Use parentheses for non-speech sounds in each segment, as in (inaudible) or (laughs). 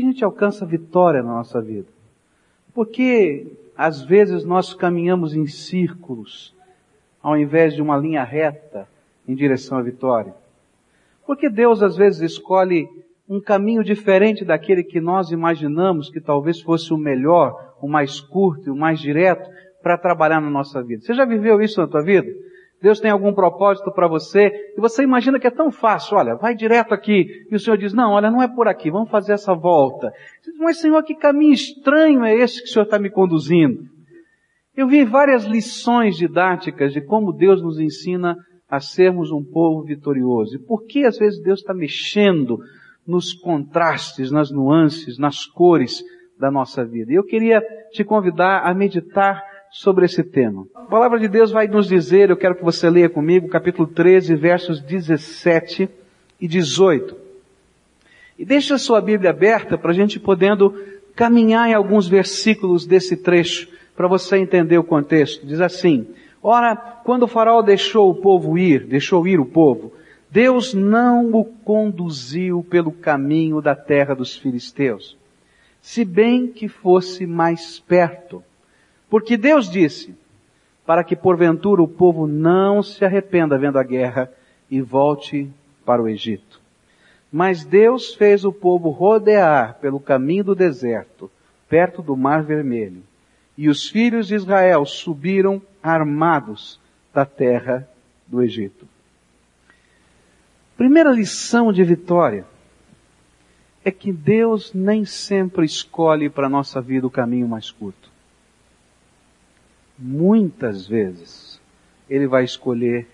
que a gente alcança vitória na nossa vida? Porque às vezes nós caminhamos em círculos, ao invés de uma linha reta em direção à vitória. Porque Deus às vezes escolhe um caminho diferente daquele que nós imaginamos que talvez fosse o melhor, o mais curto, o mais direto para trabalhar na nossa vida. Você já viveu isso na tua vida? Deus tem algum propósito para você e você imagina que é tão fácil, olha, vai direto aqui. E o Senhor diz, não, olha, não é por aqui, vamos fazer essa volta. Diz, Mas Senhor, que caminho estranho é esse que o Senhor está me conduzindo? Eu vi várias lições didáticas de como Deus nos ensina a sermos um povo vitorioso. E por que às vezes Deus está mexendo nos contrastes, nas nuances, nas cores da nossa vida. E eu queria te convidar a meditar sobre esse tema. A palavra de Deus vai nos dizer, eu quero que você leia comigo, capítulo 13, versos 17 e 18. E deixa a sua Bíblia aberta para a gente podendo caminhar em alguns versículos desse trecho, para você entender o contexto. Diz assim, Ora, quando o faraó deixou o povo ir, deixou ir o povo, Deus não o conduziu pelo caminho da terra dos filisteus, se bem que fosse mais perto. Porque Deus disse, para que porventura o povo não se arrependa vendo a guerra e volte para o Egito. Mas Deus fez o povo rodear pelo caminho do deserto, perto do Mar Vermelho. E os filhos de Israel subiram armados da terra do Egito. Primeira lição de vitória é que Deus nem sempre escolhe para a nossa vida o caminho mais curto muitas vezes, ele vai escolher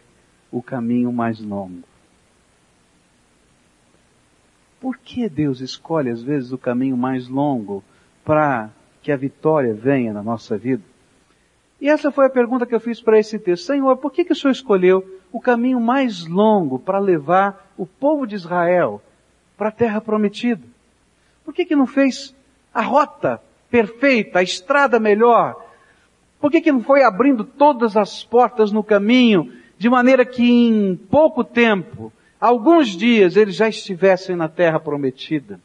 o caminho mais longo. Por que Deus escolhe às vezes o caminho mais longo para que a vitória venha na nossa vida? E essa foi a pergunta que eu fiz para esse texto. Senhor, por que, que o Senhor escolheu o caminho mais longo para levar o povo de Israel para a terra prometida? Por que, que não fez a rota perfeita, a estrada melhor, por que, que não foi abrindo todas as portas no caminho, de maneira que em pouco tempo, alguns dias, eles já estivessem na terra prometida?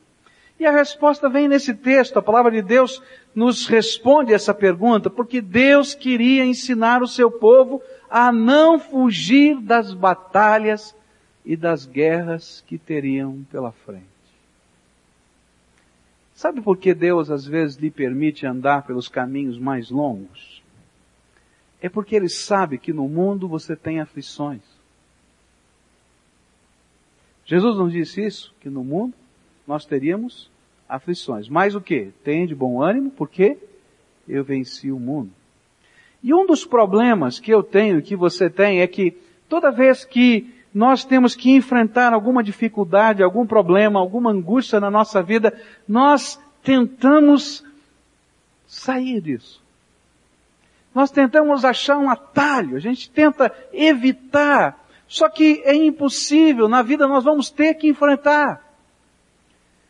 E a resposta vem nesse texto, a palavra de Deus nos responde essa pergunta, porque Deus queria ensinar o seu povo a não fugir das batalhas e das guerras que teriam pela frente. Sabe por que Deus às vezes lhe permite andar pelos caminhos mais longos? É porque ele sabe que no mundo você tem aflições. Jesus não disse isso? Que no mundo nós teríamos aflições. Mas o que? Tem de bom ânimo, porque eu venci o mundo. E um dos problemas que eu tenho que você tem é que toda vez que nós temos que enfrentar alguma dificuldade, algum problema, alguma angústia na nossa vida, nós tentamos sair disso. Nós tentamos achar um atalho, a gente tenta evitar, só que é impossível, na vida nós vamos ter que enfrentar.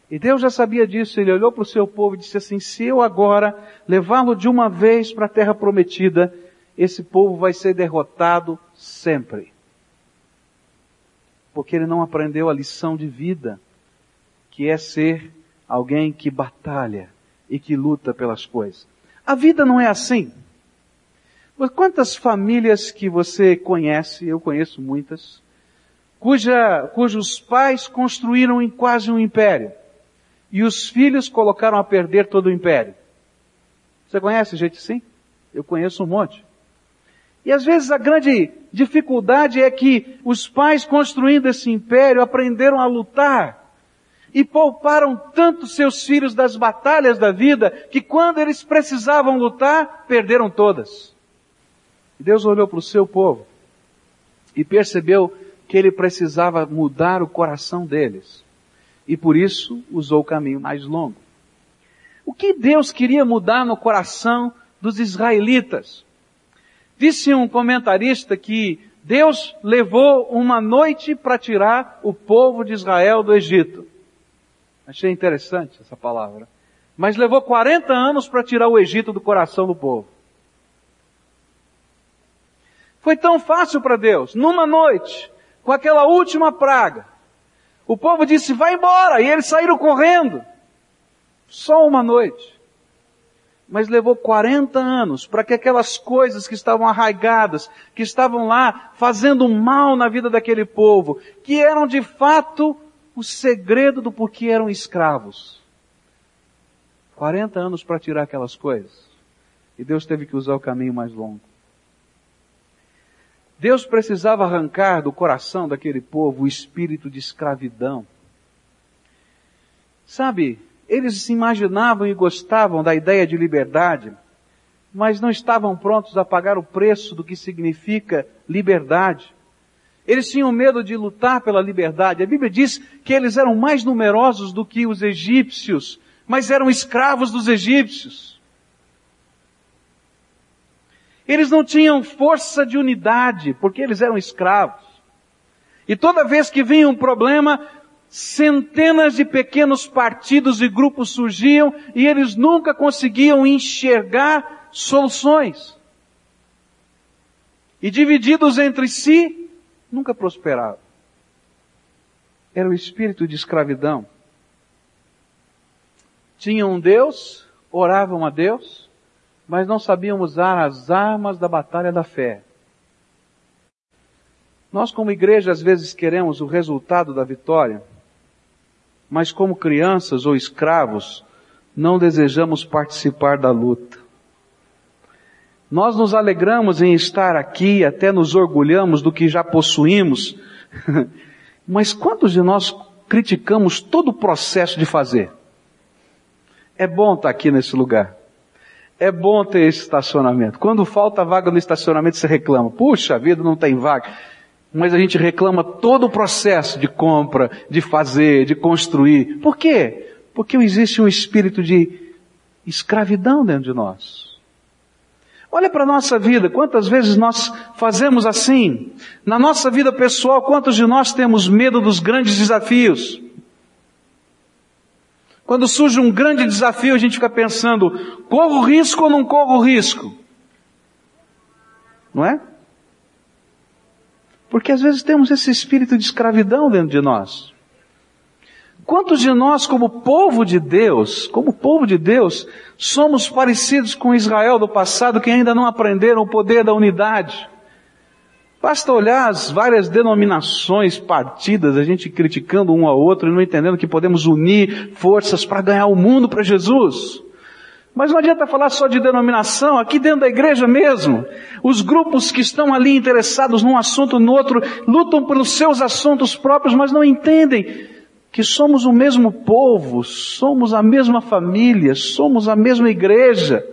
E Deus já sabia disso, ele olhou para o seu povo e disse assim, se eu agora levá-lo de uma vez para a terra prometida, esse povo vai ser derrotado sempre. Porque ele não aprendeu a lição de vida, que é ser alguém que batalha e que luta pelas coisas. A vida não é assim. Quantas famílias que você conhece, eu conheço muitas, cuja, cujos pais construíram em quase um império e os filhos colocaram a perder todo o império? Você conhece gente assim? Eu conheço um monte. E às vezes a grande dificuldade é que os pais construindo esse império aprenderam a lutar e pouparam tanto seus filhos das batalhas da vida que quando eles precisavam lutar, perderam todas. Deus olhou para o seu povo e percebeu que ele precisava mudar o coração deles. E por isso usou o caminho mais longo. O que Deus queria mudar no coração dos israelitas? Disse um comentarista que Deus levou uma noite para tirar o povo de Israel do Egito. Achei interessante essa palavra. Mas levou 40 anos para tirar o Egito do coração do povo. Foi tão fácil para Deus. Numa noite, com aquela última praga, o povo disse, vai embora, e eles saíram correndo. Só uma noite. Mas levou 40 anos para que aquelas coisas que estavam arraigadas, que estavam lá fazendo mal na vida daquele povo, que eram de fato o segredo do porquê eram escravos. 40 anos para tirar aquelas coisas. E Deus teve que usar o caminho mais longo. Deus precisava arrancar do coração daquele povo o espírito de escravidão. Sabe, eles se imaginavam e gostavam da ideia de liberdade, mas não estavam prontos a pagar o preço do que significa liberdade. Eles tinham medo de lutar pela liberdade. A Bíblia diz que eles eram mais numerosos do que os egípcios, mas eram escravos dos egípcios. Eles não tinham força de unidade, porque eles eram escravos. E toda vez que vinha um problema, centenas de pequenos partidos e grupos surgiam e eles nunca conseguiam enxergar soluções. E divididos entre si, nunca prosperavam. Era o espírito de escravidão. Tinham um Deus, oravam a Deus, mas não sabiam usar as armas da batalha da fé. Nós, como igreja, às vezes queremos o resultado da vitória, mas como crianças ou escravos, não desejamos participar da luta. Nós nos alegramos em estar aqui, até nos orgulhamos do que já possuímos, (laughs) mas quantos de nós criticamos todo o processo de fazer? É bom estar aqui nesse lugar. É bom ter esse estacionamento. Quando falta vaga no estacionamento, você reclama. Puxa vida, não tem vaga. Mas a gente reclama todo o processo de compra, de fazer, de construir. Por quê? Porque existe um espírito de escravidão dentro de nós. Olha para a nossa vida, quantas vezes nós fazemos assim? Na nossa vida pessoal, quantos de nós temos medo dos grandes desafios? Quando surge um grande desafio, a gente fica pensando, corro risco ou não corro risco? Não é? Porque às vezes temos esse espírito de escravidão dentro de nós. Quantos de nós, como povo de Deus, como povo de Deus, somos parecidos com Israel do passado que ainda não aprenderam o poder da unidade? Basta olhar as várias denominações partidas, a gente criticando um ao outro e não entendendo que podemos unir forças para ganhar o mundo para Jesus. Mas não adianta falar só de denominação, aqui dentro da igreja mesmo. Os grupos que estão ali interessados num assunto no outro, lutam pelos seus assuntos próprios, mas não entendem que somos o mesmo povo, somos a mesma família, somos a mesma igreja.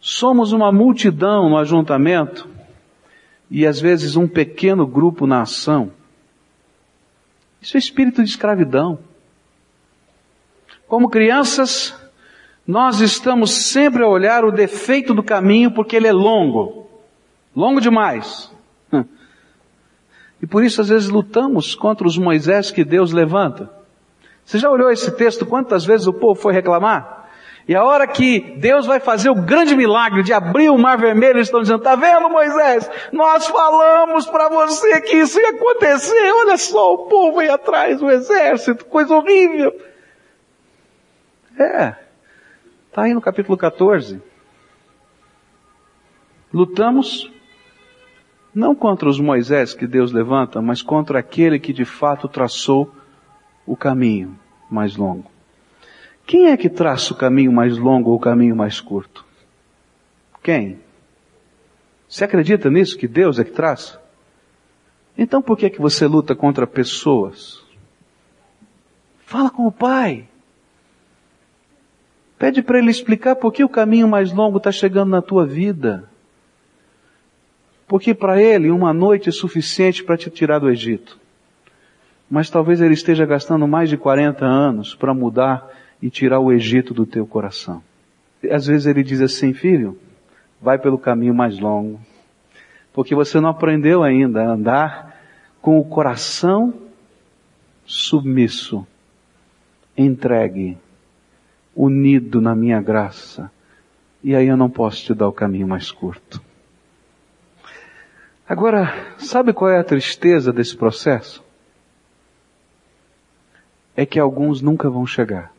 Somos uma multidão no ajuntamento e às vezes um pequeno grupo na ação. Isso é espírito de escravidão. Como crianças, nós estamos sempre a olhar o defeito do caminho porque ele é longo. Longo demais. (laughs) E por isso às vezes lutamos contra os Moisés que Deus levanta. Você já olhou esse texto? Quantas vezes o povo foi reclamar? E a hora que Deus vai fazer o grande milagre de abrir o mar vermelho, eles estão dizendo, tá vendo Moisés? Nós falamos para você que isso ia acontecer. Olha só, o povo aí atrás, o exército, coisa horrível. É. Está aí no capítulo 14. Lutamos não contra os Moisés que Deus levanta, mas contra aquele que de fato traçou o caminho mais longo. Quem é que traça o caminho mais longo ou o caminho mais curto? Quem? Você acredita nisso, que Deus é que traça? Então por que é que você luta contra pessoas? Fala com o Pai. Pede para ele explicar por que o caminho mais longo está chegando na tua vida. Porque para ele uma noite é suficiente para te tirar do Egito. Mas talvez ele esteja gastando mais de 40 anos para mudar e tirar o Egito do teu coração. Às vezes ele diz assim, filho, vai pelo caminho mais longo. Porque você não aprendeu ainda a andar com o coração submisso, entregue unido na minha graça. E aí eu não posso te dar o caminho mais curto. Agora, sabe qual é a tristeza desse processo? é que alguns nunca vão chegar.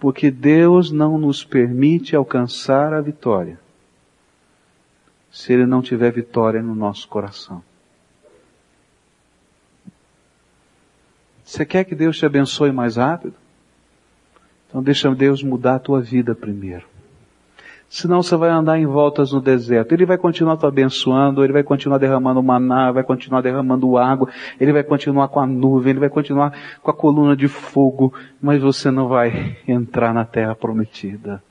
Porque Deus não nos permite alcançar a vitória se Ele não tiver vitória no nosso coração. Você quer que Deus te abençoe mais rápido? Então deixa Deus mudar a tua vida primeiro. Senão você vai andar em voltas no deserto. Ele vai continuar te abençoando, ele vai continuar derramando maná, vai continuar derramando água, ele vai continuar com a nuvem, ele vai continuar com a coluna de fogo, mas você não vai entrar na terra prometida.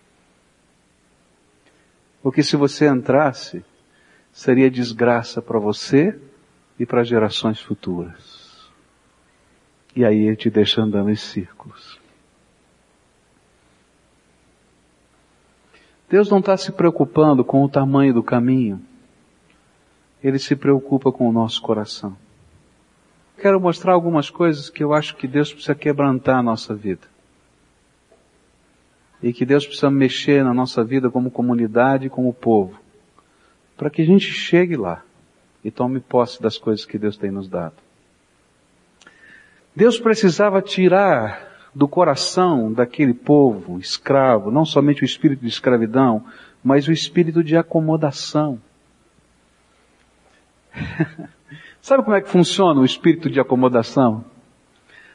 Porque se você entrasse, seria desgraça para você e para gerações futuras. E aí ele te deixa andando em círculos. Deus não está se preocupando com o tamanho do caminho. Ele se preocupa com o nosso coração. Quero mostrar algumas coisas que eu acho que Deus precisa quebrantar a nossa vida. E que Deus precisa mexer na nossa vida como comunidade, como povo. Para que a gente chegue lá e tome posse das coisas que Deus tem nos dado. Deus precisava tirar do coração daquele povo escravo, não somente o espírito de escravidão, mas o espírito de acomodação. (laughs) Sabe como é que funciona o espírito de acomodação?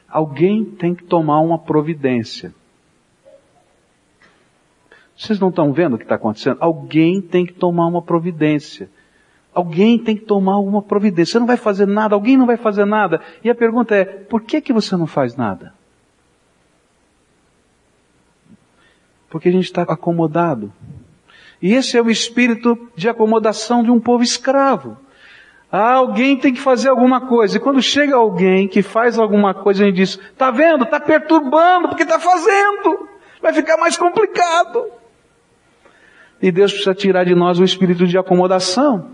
Alguém tem que tomar uma providência. Vocês não estão vendo o que está acontecendo? Alguém tem que tomar uma providência. Alguém tem que tomar uma providência. Você não vai fazer nada, alguém não vai fazer nada. E a pergunta é, por que que você não faz nada? Porque a gente está acomodado. E esse é o espírito de acomodação de um povo escravo. Ah, alguém tem que fazer alguma coisa. E quando chega alguém que faz alguma coisa, a gente diz, tá vendo? Tá perturbando porque tá fazendo. Vai ficar mais complicado. E Deus precisa tirar de nós o espírito de acomodação.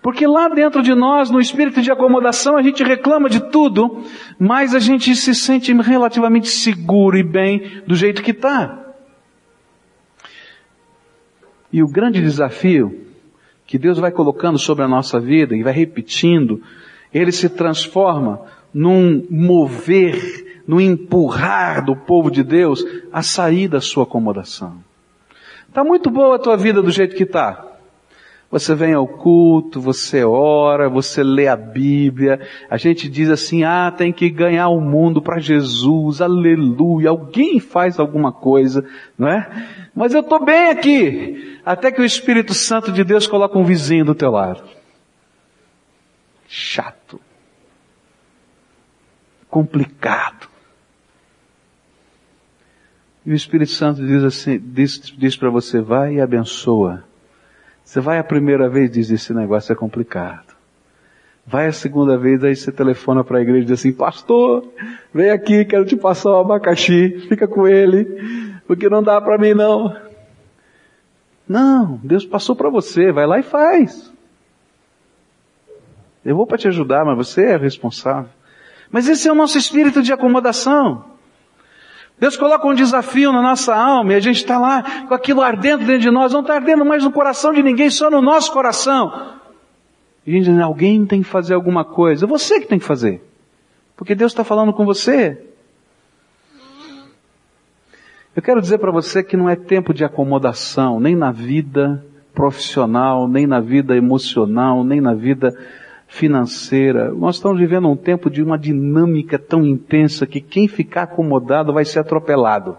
Porque lá dentro de nós, no espírito de acomodação, a gente reclama de tudo, mas a gente se sente relativamente seguro e bem do jeito que está. E o grande desafio que Deus vai colocando sobre a nossa vida e vai repetindo, ele se transforma num mover, num empurrar do povo de Deus a sair da sua acomodação. Tá muito boa a tua vida do jeito que está. Você vem ao culto, você ora, você lê a Bíblia. A gente diz assim, ah, tem que ganhar o mundo para Jesus, aleluia. Alguém faz alguma coisa, não é? Mas eu estou bem aqui. Até que o Espírito Santo de Deus coloca um vizinho do teu lado. Chato. Complicado. E o Espírito Santo diz assim, diz, diz para você, vai e abençoa você vai a primeira vez e diz, esse negócio é complicado. Vai a segunda vez, aí você telefona para a igreja e diz assim, pastor, vem aqui, quero te passar um abacaxi, fica com ele, porque não dá para mim não. Não, Deus passou para você, vai lá e faz. Eu vou para te ajudar, mas você é responsável. Mas esse é o nosso espírito de acomodação. Deus coloca um desafio na nossa alma e a gente está lá com aquilo ardendo dentro de nós, não está ardendo mais no coração de ninguém, só no nosso coração. E a gente diz, alguém tem que fazer alguma coisa. Você que tem que fazer. Porque Deus está falando com você. Eu quero dizer para você que não é tempo de acomodação, nem na vida profissional, nem na vida emocional, nem na vida financeira. Nós estamos vivendo um tempo de uma dinâmica tão intensa que quem ficar acomodado vai ser atropelado.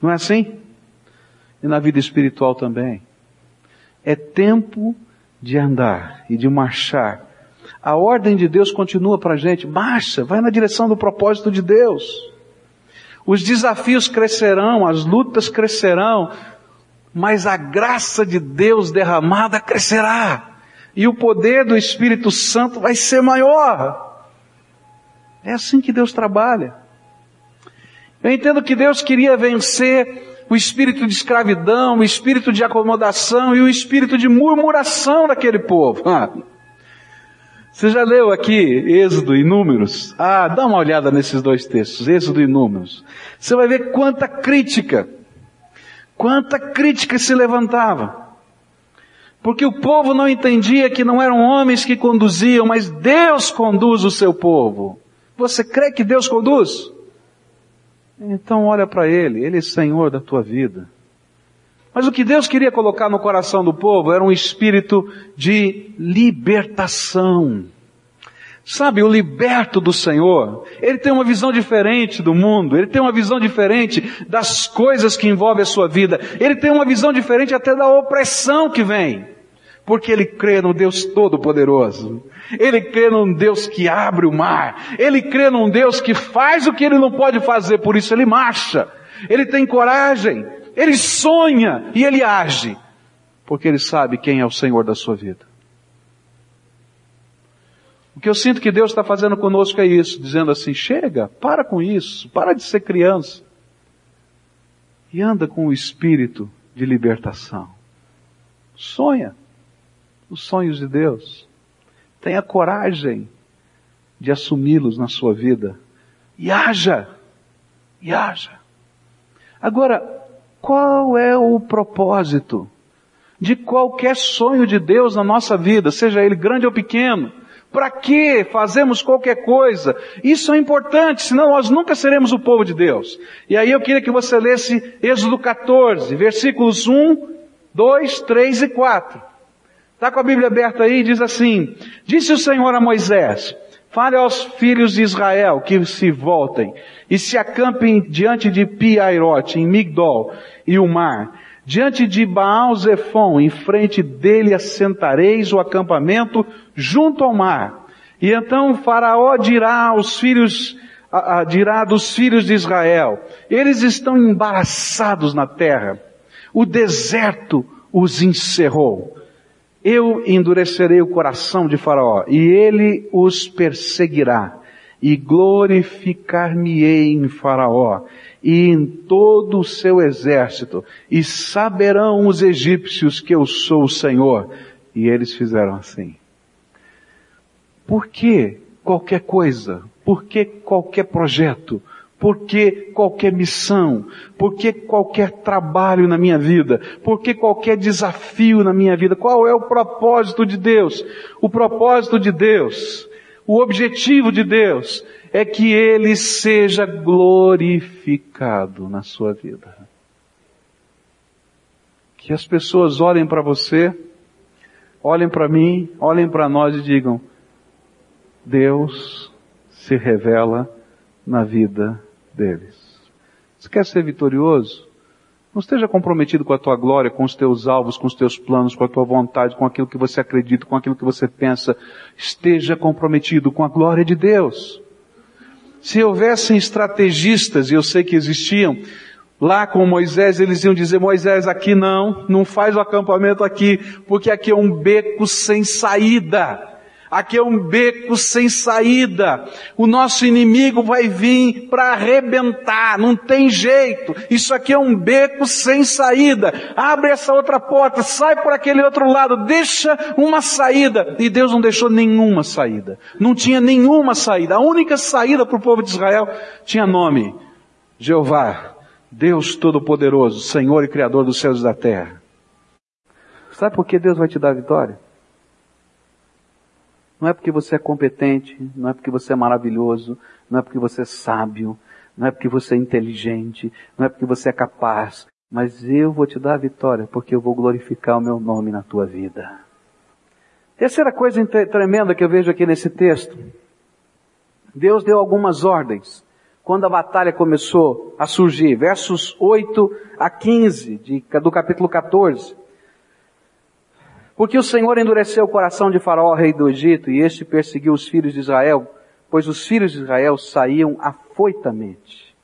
Não é assim? E na vida espiritual também. É tempo de andar e de marchar. A ordem de Deus continua para a gente. Marcha, vai na direção do propósito de Deus. Os desafios crescerão, as lutas crescerão, mas a graça de Deus derramada crescerá e o poder do Espírito Santo vai ser maior. É assim que Deus trabalha. Eu entendo que Deus queria vencer o espírito de escravidão, o espírito de acomodação e o espírito de murmuração daquele povo. (laughs) Ah, você já leu aqui Êxodo e Números? Ah, dá uma olhada nesses dois textos, Êxodo e Números. Você vai ver quanta crítica, quanta crítica se levantava. Porque o povo não entendia que não eram homens que conduziam, mas Deus conduz o seu povo. Você crê que Deus conduz? Então olha para Ele, Ele é Senhor da tua vida. Mas o que Deus queria colocar no coração do povo era um espírito de libertação. Sabe, o liberto do Senhor, ele tem uma visão diferente do mundo, ele tem uma visão diferente das coisas que envolvem a sua vida, ele tem uma visão diferente até da opressão que vem, porque ele crê no Deus Todo-Poderoso, ele crê num Deus que abre o mar, ele crê num Deus que faz o que ele não pode fazer, por isso ele marcha, ele tem coragem, ele sonha e ele age, porque ele sabe quem é o Senhor da sua vida. O que eu sinto que Deus está fazendo conosco é isso, dizendo assim, chega, para com isso, para de ser criança. E anda com o espírito de libertação. Sonha os sonhos de Deus. Tenha coragem de assumi-los na sua vida. E haja. E haja. Agora, qual é o propósito de qualquer sonho de Deus na nossa vida, seja ele grande ou pequeno? Para que fazemos qualquer coisa? Isso é importante, senão nós nunca seremos o povo de Deus. E aí eu queria que você lesse Êxodo 14, versículos 1, 2, 3 e 4. Está com a Bíblia aberta aí, diz assim, Disse o Senhor a Moisés, fale aos filhos de Israel que se voltem e se acampem diante de Piairote, em Migdol e o mar, Diante de Baal Zephon, em frente dele assentareis o acampamento junto ao mar. E então Faraó dirá aos filhos, dirá dos filhos de Israel, eles estão embaraçados na terra. O deserto os encerrou. Eu endurecerei o coração de Faraó e ele os perseguirá e glorificar-me-ei em Faraó e em todo o seu exército, e saberão os egípcios que eu sou o Senhor. E eles fizeram assim. Por que qualquer coisa? Por que qualquer projeto? Por que qualquer missão? Por que qualquer trabalho na minha vida? Por que qualquer desafio na minha vida? Qual é o propósito de Deus? O propósito de Deus, o objetivo de Deus é que Ele seja glorificado na sua vida. Que as pessoas olhem para você, olhem para mim, olhem para nós e digam, Deus se revela na vida deles. Você quer ser vitorioso? Não esteja comprometido com a tua glória, com os teus alvos, com os teus planos, com a tua vontade, com aquilo que você acredita, com aquilo que você pensa. Esteja comprometido com a glória de Deus. Se houvessem estrategistas, e eu sei que existiam, lá com Moisés, eles iam dizer, Moisés, aqui não, não faz o acampamento aqui, porque aqui é um beco sem saída. Aqui é um beco sem saída. O nosso inimigo vai vir para arrebentar, não tem jeito. Isso aqui é um beco sem saída. Abre essa outra porta, sai por aquele outro lado, deixa uma saída. E Deus não deixou nenhuma saída. Não tinha nenhuma saída. A única saída para o povo de Israel tinha nome: Jeová, Deus Todo-Poderoso, Senhor e Criador dos céus e da terra. Sabe por que Deus vai te dar vitória? Não é porque você é competente, não é porque você é maravilhoso, não é porque você é sábio, não é porque você é inteligente, não é porque você é capaz, mas eu vou te dar a vitória porque eu vou glorificar o meu nome na tua vida. Terceira coisa tremenda que eu vejo aqui nesse texto. Deus deu algumas ordens quando a batalha começou a surgir. Versos 8 a 15 de, do capítulo 14. Porque o Senhor endureceu o coração de Faraó, rei do Egito, e este perseguiu os filhos de Israel, pois os filhos de Israel saíam afoitamente.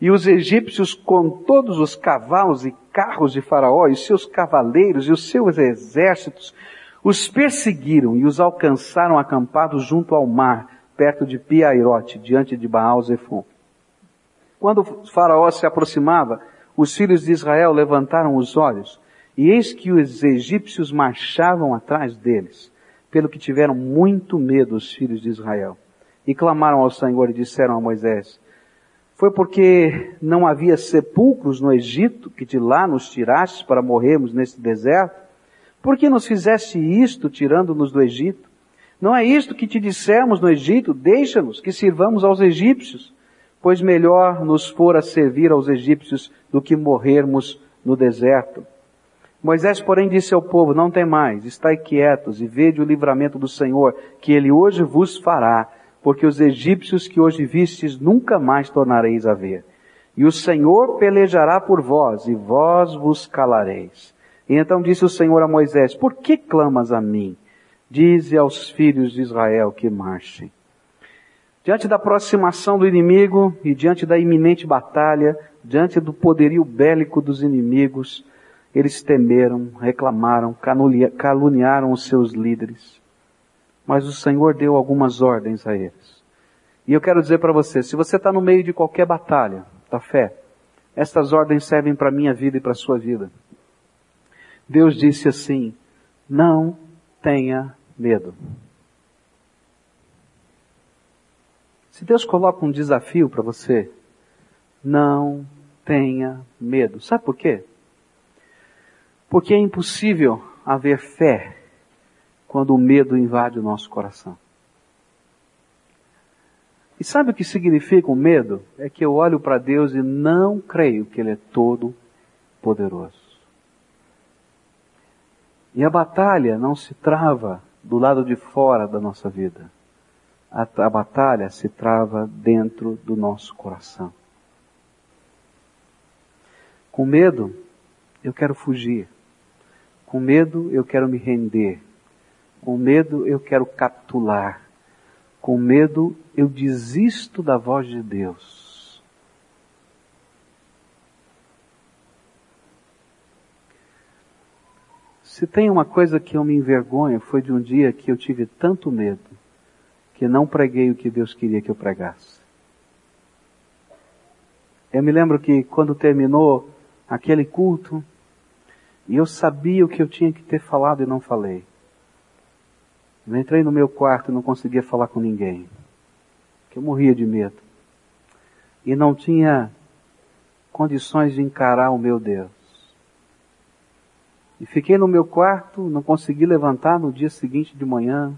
E os egípcios, com todos os cavalos e carros de Faraó, e seus cavaleiros e os seus exércitos, os perseguiram e os alcançaram acampados junto ao mar, perto de Piairote, diante de Baal Zephon. Quando Faraó se aproximava, os filhos de Israel levantaram os olhos e eis que os egípcios marchavam atrás deles, pelo que tiveram muito medo os filhos de Israel. E clamaram ao Senhor e disseram a Moisés, foi porque não havia sepulcros no Egito que de lá nos tirastes para morrermos nesse deserto? Por que nos fizeste isto, tirando-nos do Egito? Não é isto que te dissemos no Egito? Deixa-nos que sirvamos aos egípcios, pois melhor nos fora servir aos egípcios do que morrermos no deserto. Moisés, porém, disse ao povo, não tem mais, estai quietos e vede o livramento do Senhor, que ele hoje vos fará, porque os egípcios que hoje vistes nunca mais tornareis a ver. E o Senhor pelejará por vós, e vós vos calareis. E então disse o Senhor a Moisés, por que clamas a mim? Dize aos filhos de Israel que marchem. Diante da aproximação do inimigo e diante da iminente batalha, diante do poderio bélico dos inimigos, eles temeram, reclamaram, caluniaram os seus líderes. Mas o Senhor deu algumas ordens a eles. E eu quero dizer para você, se você está no meio de qualquer batalha da fé, estas ordens servem para a minha vida e para a sua vida. Deus disse assim, não tenha medo. Se Deus coloca um desafio para você, não tenha medo. Sabe por quê? Porque é impossível haver fé quando o medo invade o nosso coração. E sabe o que significa o medo? É que eu olho para Deus e não creio que Ele é todo poderoso. E a batalha não se trava do lado de fora da nossa vida. A, a batalha se trava dentro do nosso coração. Com medo, eu quero fugir. Com medo, eu quero me render. Com medo, eu quero capitular. Com medo, eu desisto da voz de Deus. Se tem uma coisa que eu me envergonho, foi de um dia que eu tive tanto medo que não preguei o que Deus queria que eu pregasse. Eu me lembro que quando terminou aquele culto, e eu sabia o que eu tinha que ter falado e não falei. Eu entrei no meu quarto e não conseguia falar com ninguém. Que eu morria de medo. E não tinha condições de encarar o meu Deus. E fiquei no meu quarto, não consegui levantar no dia seguinte de manhã.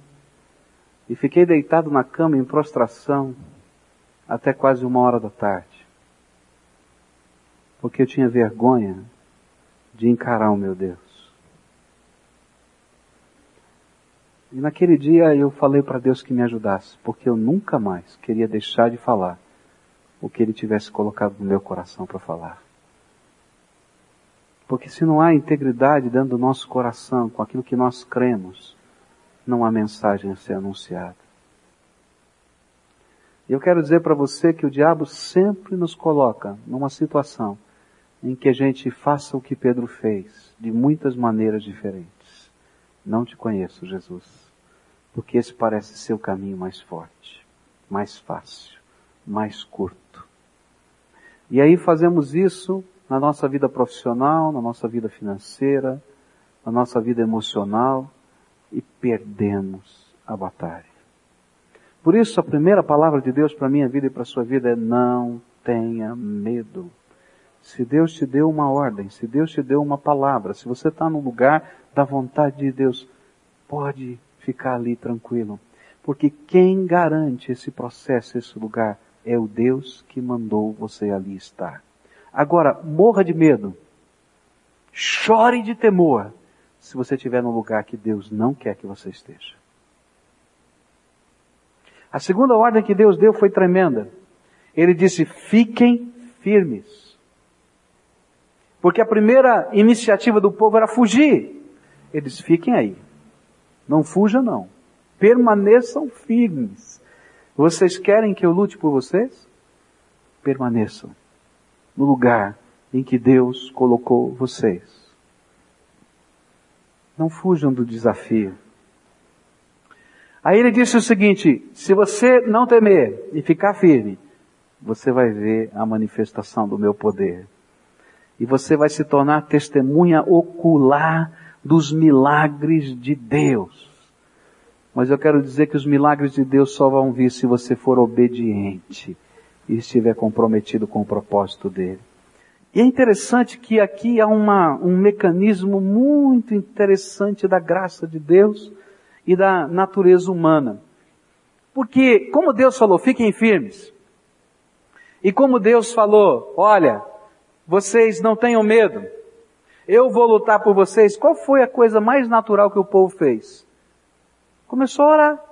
E fiquei deitado na cama em prostração até quase uma hora da tarde. Porque eu tinha vergonha de encarar o meu Deus. E naquele dia eu falei para Deus que me ajudasse, porque eu nunca mais queria deixar de falar o que Ele tivesse colocado no meu coração para falar. Porque se não há integridade dentro do nosso coração com aquilo que nós cremos, não há mensagem a ser anunciada. E eu quero dizer para você que o diabo sempre nos coloca numa situação em que a gente faça o que Pedro fez, de muitas maneiras diferentes. Não te conheço, Jesus, porque esse parece ser o caminho mais forte, mais fácil, mais curto. E aí fazemos isso na nossa vida profissional, na nossa vida financeira, na nossa vida emocional e perdemos a batalha. Por isso a primeira palavra de Deus para a minha vida e para a sua vida é não tenha medo. Se Deus te deu uma ordem, se Deus te deu uma palavra, se você está no lugar da vontade de Deus, pode ficar ali tranquilo. Porque quem garante esse processo, esse lugar, é o Deus que mandou você ali estar. Agora, morra de medo. Chore de temor se você estiver num lugar que Deus não quer que você esteja. A segunda ordem que Deus deu foi tremenda. Ele disse: fiquem firmes. Porque a primeira iniciativa do povo era fugir. Eles fiquem aí. Não fujam não. Permaneçam firmes. Vocês querem que eu lute por vocês? Permaneçam no lugar em que Deus colocou vocês. Não fujam do desafio. Aí ele disse o seguinte, se você não temer e ficar firme, você vai ver a manifestação do meu poder. E você vai se tornar testemunha ocular dos milagres de Deus. Mas eu quero dizer que os milagres de Deus só vão vir se você for obediente e estiver comprometido com o propósito dele. E é interessante que aqui há uma, um mecanismo muito interessante da graça de Deus e da natureza humana. Porque, como Deus falou, fiquem firmes. E como Deus falou, olha, vocês não tenham medo, eu vou lutar por vocês. Qual foi a coisa mais natural que o povo fez? Começou a orar.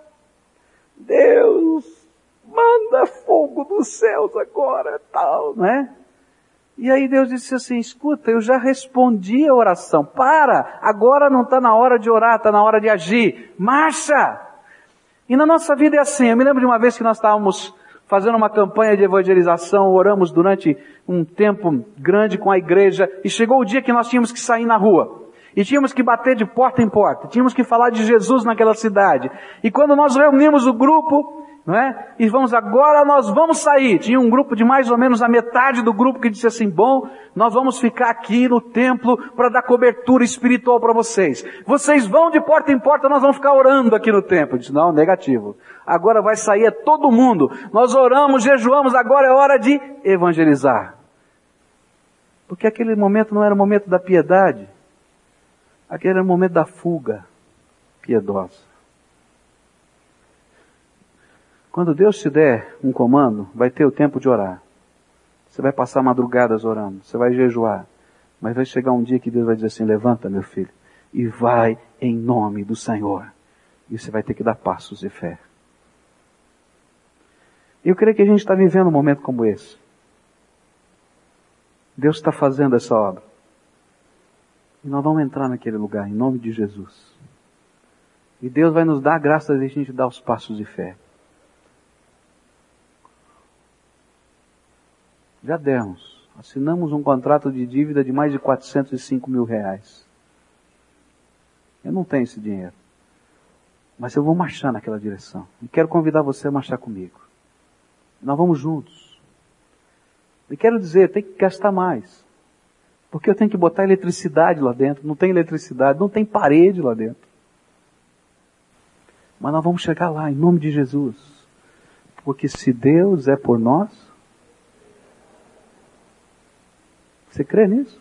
Deus, manda fogo dos céus agora, tal, não é? E aí Deus disse assim, escuta, eu já respondi a oração. Para! Agora não está na hora de orar, está na hora de agir. Marcha! E na nossa vida é assim. Eu me lembro de uma vez que nós estávamos fazendo uma campanha de evangelização, oramos durante um tempo grande com a igreja, e chegou o dia que nós tínhamos que sair na rua. E tínhamos que bater de porta em porta, tínhamos que falar de Jesus naquela cidade. E quando nós reunimos o grupo, não é? E vamos agora, nós vamos sair. Tinha um grupo de mais ou menos a metade do grupo que disse assim: bom, nós vamos ficar aqui no templo para dar cobertura espiritual para vocês. Vocês vão de porta em porta, nós vamos ficar orando aqui no templo. Eu disse: não, negativo. Agora vai sair é todo mundo. Nós oramos, jejuamos, agora é hora de evangelizar. Porque aquele momento não era o momento da piedade, aquele era o momento da fuga piedosa. Quando Deus te der um comando, vai ter o tempo de orar. Você vai passar madrugadas orando, você vai jejuar. Mas vai chegar um dia que Deus vai dizer assim: levanta, meu filho, e vai em nome do Senhor. E você vai ter que dar passos de fé. Eu creio que a gente está vivendo um momento como esse. Deus está fazendo essa obra. E nós vamos entrar naquele lugar, em nome de Jesus. E Deus vai nos dar a graça de a gente dar os passos de fé. Já demos. Assinamos um contrato de dívida de mais de 405 mil reais. Eu não tenho esse dinheiro. Mas eu vou marchar naquela direção. E quero convidar você a marchar comigo. Nós vamos juntos. E quero dizer, tem que gastar mais. Porque eu tenho que botar eletricidade lá dentro. Não tem eletricidade, não tem parede lá dentro. Mas nós vamos chegar lá, em nome de Jesus. Porque se Deus é por nós, Você crê nisso?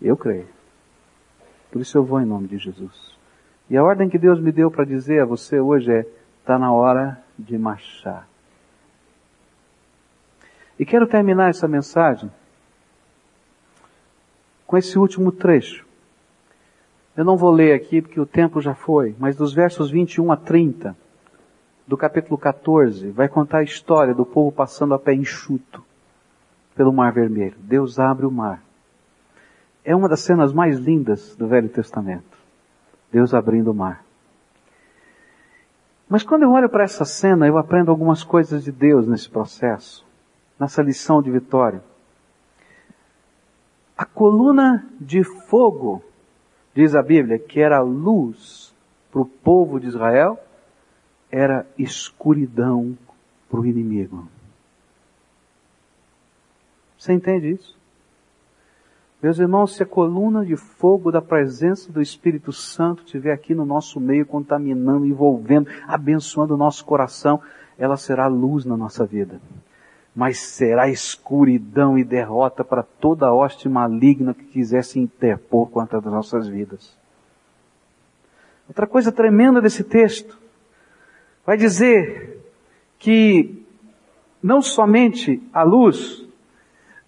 Eu creio. Por isso eu vou em nome de Jesus. E a ordem que Deus me deu para dizer a você hoje é: está na hora de marchar. E quero terminar essa mensagem com esse último trecho. Eu não vou ler aqui porque o tempo já foi, mas dos versos 21 a 30 do capítulo 14 vai contar a história do povo passando a pé enxuto pelo Mar Vermelho. Deus abre o mar. É uma das cenas mais lindas do Velho Testamento. Deus abrindo o mar. Mas quando eu olho para essa cena, eu aprendo algumas coisas de Deus nesse processo, nessa lição de vitória. A coluna de fogo, diz a Bíblia, que era luz para o povo de Israel, era escuridão para o inimigo. Você entende isso? Meus irmãos, se a coluna de fogo da presença do Espírito Santo estiver aqui no nosso meio, contaminando, envolvendo, abençoando o nosso coração, ela será luz na nossa vida. Mas será escuridão e derrota para toda hoste maligna que quisesse interpor contra as nossas vidas. Outra coisa tremenda desse texto vai dizer que não somente a luz,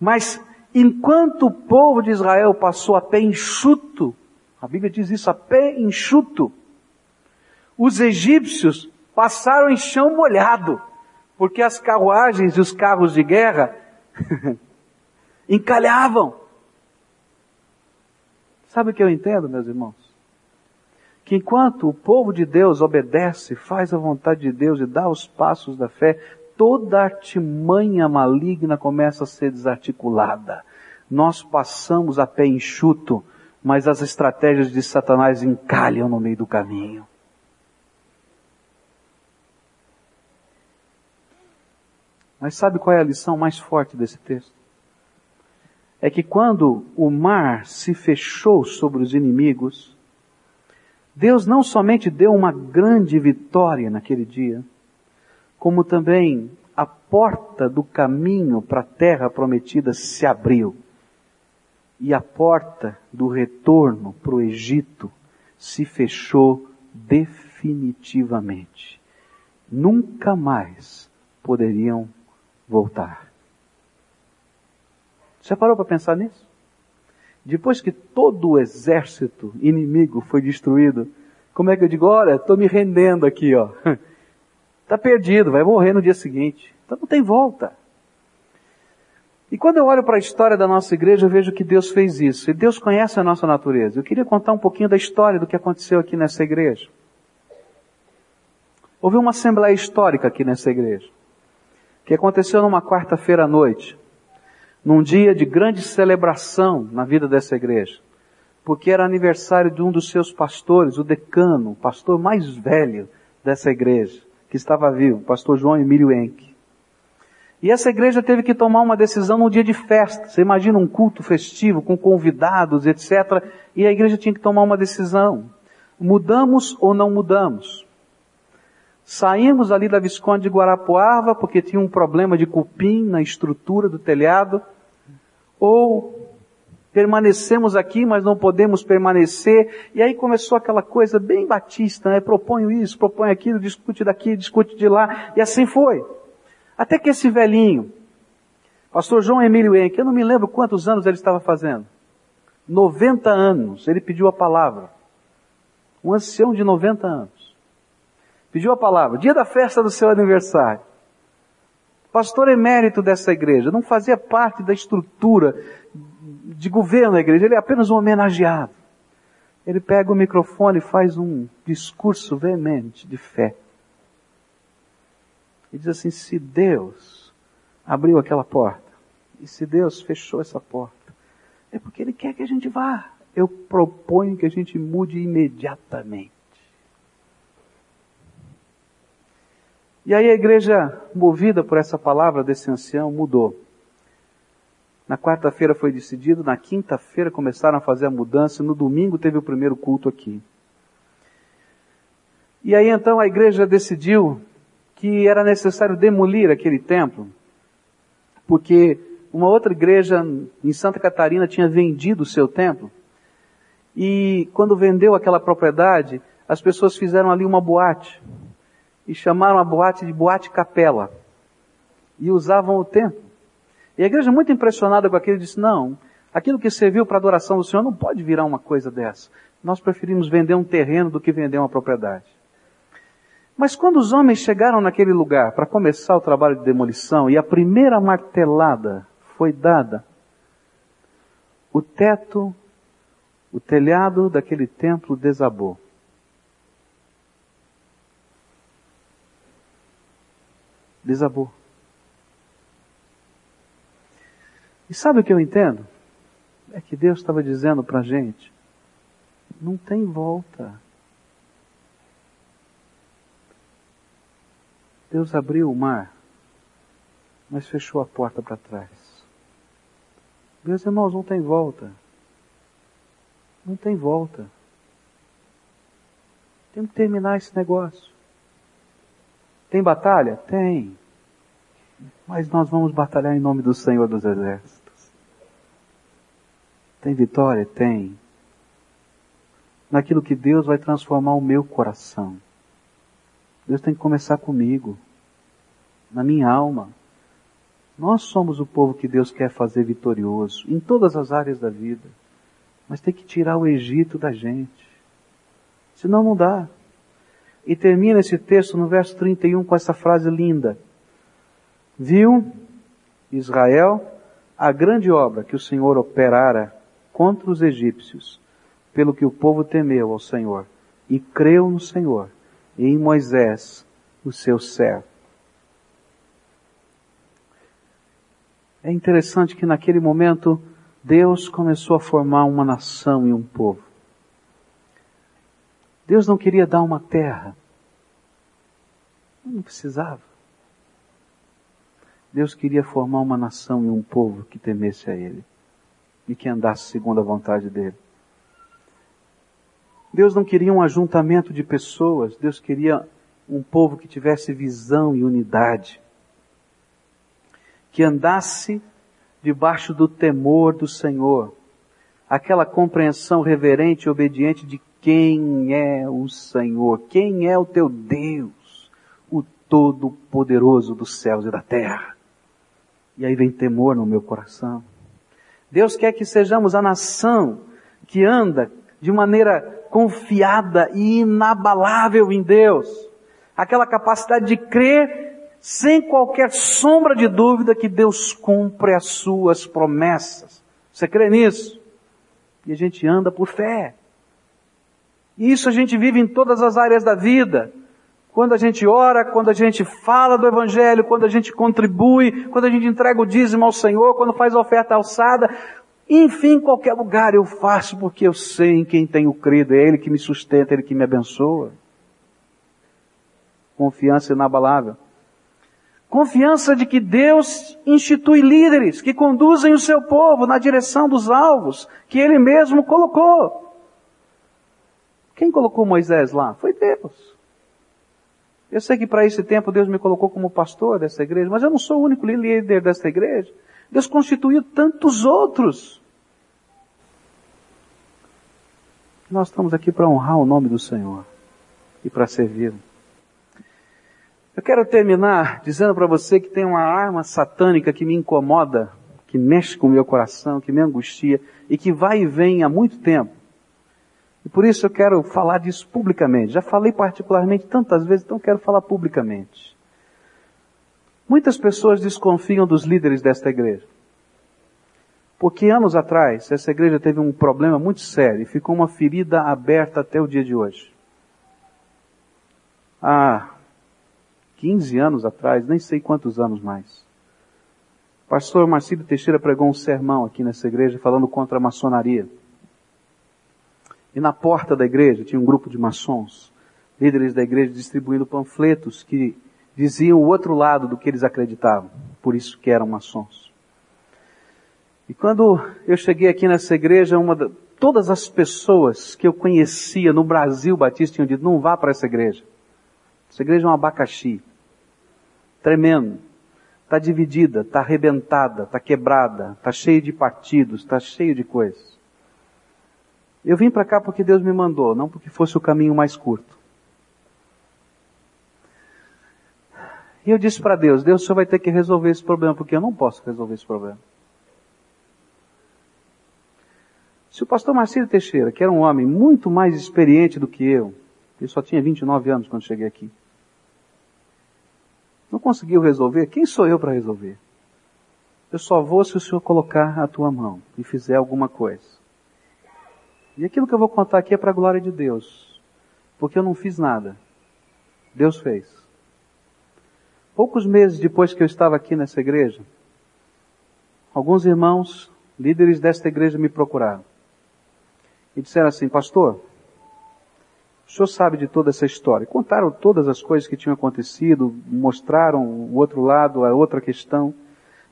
mas enquanto o povo de Israel passou a pé enxuto, a Bíblia diz isso, a pé enxuto, os egípcios passaram em chão molhado, porque as carruagens e os carros de guerra (laughs) encalhavam. Sabe o que eu entendo, meus irmãos? Que enquanto o povo de Deus obedece, faz a vontade de Deus e dá os passos da fé, toda artimanha maligna começa a ser desarticulada. Nós passamos a pé enxuto, mas as estratégias de Satanás encalham no meio do caminho. Mas sabe qual é a lição mais forte desse texto? É que quando o mar se fechou sobre os inimigos, Deus não somente deu uma grande vitória naquele dia, como também a porta do caminho para a terra prometida se abriu. E a porta do retorno para o Egito se fechou definitivamente. Nunca mais poderiam voltar. Já parou para pensar nisso? Depois que todo o exército inimigo foi destruído, como é que eu digo, olha, estou me rendendo aqui, ó. (laughs) Está perdido, vai morrer no dia seguinte. Então não tem volta. E quando eu olho para a história da nossa igreja, eu vejo que Deus fez isso. E Deus conhece a nossa natureza. Eu queria contar um pouquinho da história do que aconteceu aqui nessa igreja. Houve uma assembleia histórica aqui nessa igreja, que aconteceu numa quarta-feira à noite, num dia de grande celebração na vida dessa igreja, porque era aniversário de um dos seus pastores, o decano, o pastor mais velho dessa igreja que estava vivo, pastor João Emílio Enck. E essa igreja teve que tomar uma decisão no dia de festa. Você imagina um culto festivo com convidados, etc. E a igreja tinha que tomar uma decisão. Mudamos ou não mudamos? Saímos ali da Visconde de Guarapuava porque tinha um problema de cupim na estrutura do telhado. Ou permanecemos aqui, mas não podemos permanecer. E aí começou aquela coisa bem batista, né? Proponho isso, proponho aquilo, discute daqui, discute de lá, e assim foi. Até que esse velhinho, pastor João Emílio Henrique, eu não me lembro quantos anos ele estava fazendo. 90 anos, ele pediu a palavra. Um ancião de 90 anos. Pediu a palavra, dia da festa do seu aniversário pastor emérito dessa igreja, não fazia parte da estrutura de governo da igreja, ele é apenas um homenageado. Ele pega o microfone e faz um discurso veemente de fé. E diz assim: se Deus abriu aquela porta, e se Deus fechou essa porta, é porque Ele quer que a gente vá. Eu proponho que a gente mude imediatamente. E aí a igreja, movida por essa palavra desse ancião, mudou. Na quarta-feira foi decidido, na quinta-feira começaram a fazer a mudança, no domingo teve o primeiro culto aqui. E aí então a igreja decidiu que era necessário demolir aquele templo, porque uma outra igreja em Santa Catarina tinha vendido o seu templo. E quando vendeu aquela propriedade, as pessoas fizeram ali uma boate. E chamaram a boate de boate capela. E usavam o templo. E a igreja muito impressionada com aquilo disse, não, aquilo que serviu para adoração do Senhor não pode virar uma coisa dessa. Nós preferimos vender um terreno do que vender uma propriedade. Mas quando os homens chegaram naquele lugar para começar o trabalho de demolição e a primeira martelada foi dada, o teto, o telhado daquele templo desabou. Desabou. E sabe o que eu entendo? É que Deus estava dizendo para a gente, não tem volta. Deus abriu o mar, mas fechou a porta para trás. Meus irmãos, não tem volta. Não tem volta. Tem que terminar esse negócio. Tem batalha? Tem. Mas nós vamos batalhar em nome do Senhor dos Exércitos. Tem vitória? Tem. Naquilo que Deus vai transformar o meu coração. Deus tem que começar comigo, na minha alma. Nós somos o povo que Deus quer fazer vitorioso em todas as áreas da vida. Mas tem que tirar o Egito da gente. Senão não dá. E termina esse texto no verso 31 com essa frase linda. Viu Israel a grande obra que o Senhor operara contra os egípcios, pelo que o povo temeu ao Senhor e creu no Senhor e em Moisés, o seu servo. É interessante que naquele momento Deus começou a formar uma nação e um povo. Deus não queria dar uma terra. Não precisava. Deus queria formar uma nação e um povo que temesse a Ele e que andasse segundo a vontade dele. Deus não queria um ajuntamento de pessoas, Deus queria um povo que tivesse visão e unidade. que andasse debaixo do temor do Senhor, aquela compreensão reverente e obediente de quem é o Senhor, quem é o teu Deus, o Todo-Poderoso dos céus e da terra. E aí vem temor no meu coração. Deus quer que sejamos a nação que anda de maneira confiada e inabalável em Deus. Aquela capacidade de crer sem qualquer sombra de dúvida que Deus cumpre as suas promessas. Você crê nisso? E a gente anda por fé. E isso a gente vive em todas as áreas da vida. Quando a gente ora, quando a gente fala do Evangelho, quando a gente contribui, quando a gente entrega o dízimo ao Senhor, quando faz a oferta alçada, enfim, em qualquer lugar eu faço porque eu sei em quem tenho crido, é Ele que me sustenta, é Ele que me abençoa. Confiança inabalável. Confiança de que Deus institui líderes que conduzem o seu povo na direção dos alvos que Ele mesmo colocou. Quem colocou Moisés lá? Foi Deus. Eu sei que para esse tempo Deus me colocou como pastor dessa igreja, mas eu não sou o único líder dessa igreja. Deus constituiu tantos outros. Nós estamos aqui para honrar o nome do Senhor e para servir. Eu quero terminar dizendo para você que tem uma arma satânica que me incomoda, que mexe com o meu coração, que me angustia e que vai e vem há muito tempo. E por isso eu quero falar disso publicamente. Já falei particularmente tantas vezes, então quero falar publicamente. Muitas pessoas desconfiam dos líderes desta igreja. Porque anos atrás, essa igreja teve um problema muito sério e ficou uma ferida aberta até o dia de hoje. Há 15 anos atrás, nem sei quantos anos mais. O pastor Marcílio Teixeira pregou um sermão aqui nessa igreja falando contra a maçonaria. E na porta da igreja tinha um grupo de maçons, líderes da igreja distribuindo panfletos que diziam o outro lado do que eles acreditavam. Por isso que eram maçons. E quando eu cheguei aqui nessa igreja, uma da, todas as pessoas que eu conhecia no Brasil Batista tinham dito, não vá para essa igreja. Essa igreja é um abacaxi. Tremendo. Está dividida, está arrebentada, está quebrada, está cheio de partidos, está cheio de coisas. Eu vim para cá porque Deus me mandou, não porque fosse o caminho mais curto. E eu disse para Deus, Deus, o senhor vai ter que resolver esse problema, porque eu não posso resolver esse problema. Se o pastor Marcelo Teixeira, que era um homem muito mais experiente do que eu, ele só tinha 29 anos quando cheguei aqui, não conseguiu resolver, quem sou eu para resolver? Eu só vou se o senhor colocar a tua mão e fizer alguma coisa. E aquilo que eu vou contar aqui é para a glória de Deus. Porque eu não fiz nada. Deus fez. Poucos meses depois que eu estava aqui nessa igreja, alguns irmãos, líderes desta igreja, me procuraram. E disseram assim, pastor, o senhor sabe de toda essa história. Contaram todas as coisas que tinham acontecido, mostraram o outro lado, a outra questão.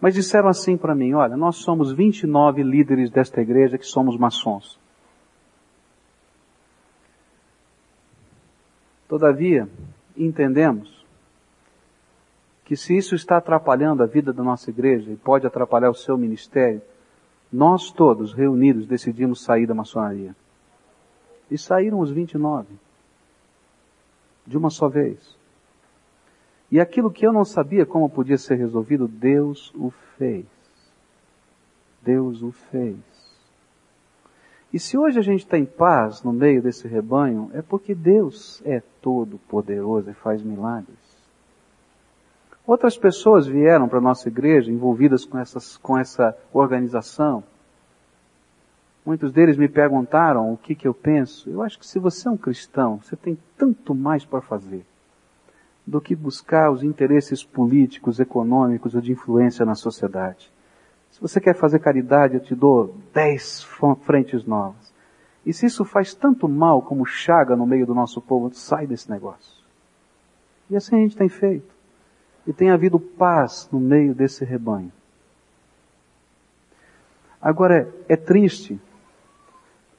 Mas disseram assim para mim, olha, nós somos 29 líderes desta igreja que somos maçons. Todavia, entendemos que se isso está atrapalhando a vida da nossa igreja e pode atrapalhar o seu ministério, nós todos reunidos decidimos sair da maçonaria. E saíram os 29. De uma só vez. E aquilo que eu não sabia como podia ser resolvido, Deus o fez. Deus o fez. E se hoje a gente está em paz no meio desse rebanho, é porque Deus é todo poderoso e faz milagres. Outras pessoas vieram para a nossa igreja envolvidas com, essas, com essa organização. Muitos deles me perguntaram o que, que eu penso. Eu acho que se você é um cristão, você tem tanto mais para fazer do que buscar os interesses políticos, econômicos ou de influência na sociedade. Se você quer fazer caridade, eu te dou dez frentes novas. E se isso faz tanto mal como chaga no meio do nosso povo, sai desse negócio. E assim a gente tem feito. E tem havido paz no meio desse rebanho. Agora, é, é triste,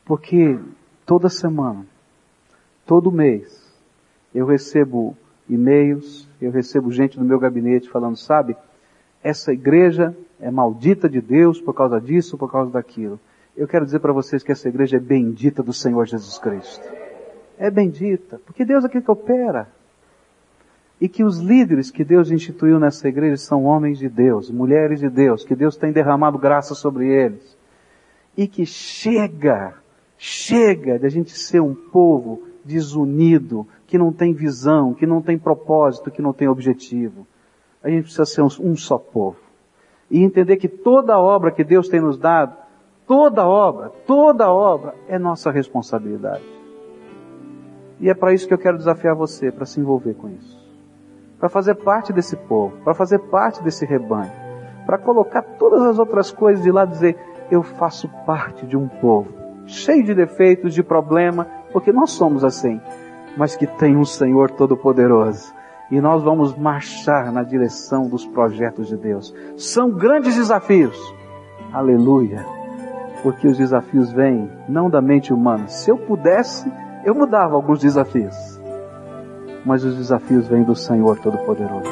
porque toda semana, todo mês, eu recebo e-mails, eu recebo gente no meu gabinete falando, sabe, essa igreja é maldita de Deus por causa disso, por causa daquilo. Eu quero dizer para vocês que essa igreja é bendita do Senhor Jesus Cristo. É bendita, porque Deus é quem que opera. E que os líderes que Deus instituiu nessa igreja são homens de Deus, mulheres de Deus, que Deus tem derramado graça sobre eles. E que chega, chega de a gente ser um povo desunido, que não tem visão, que não tem propósito, que não tem objetivo. A gente precisa ser um, só povo. E entender que toda obra que Deus tem nos dado, toda obra, toda obra é nossa responsabilidade. E é para isso que eu quero desafiar você, para se envolver com isso. Para fazer parte desse povo, para fazer parte desse rebanho. Para colocar todas as outras coisas de lá e dizer, eu faço parte de um povo, cheio de defeitos, de problema, porque nós somos assim, mas que tem um Senhor Todo-Poderoso. E nós vamos marchar na direção dos projetos de Deus. São grandes desafios. Aleluia. Porque os desafios vêm não da mente humana. Se eu pudesse, eu mudava alguns desafios. Mas os desafios vêm do Senhor Todo-Poderoso.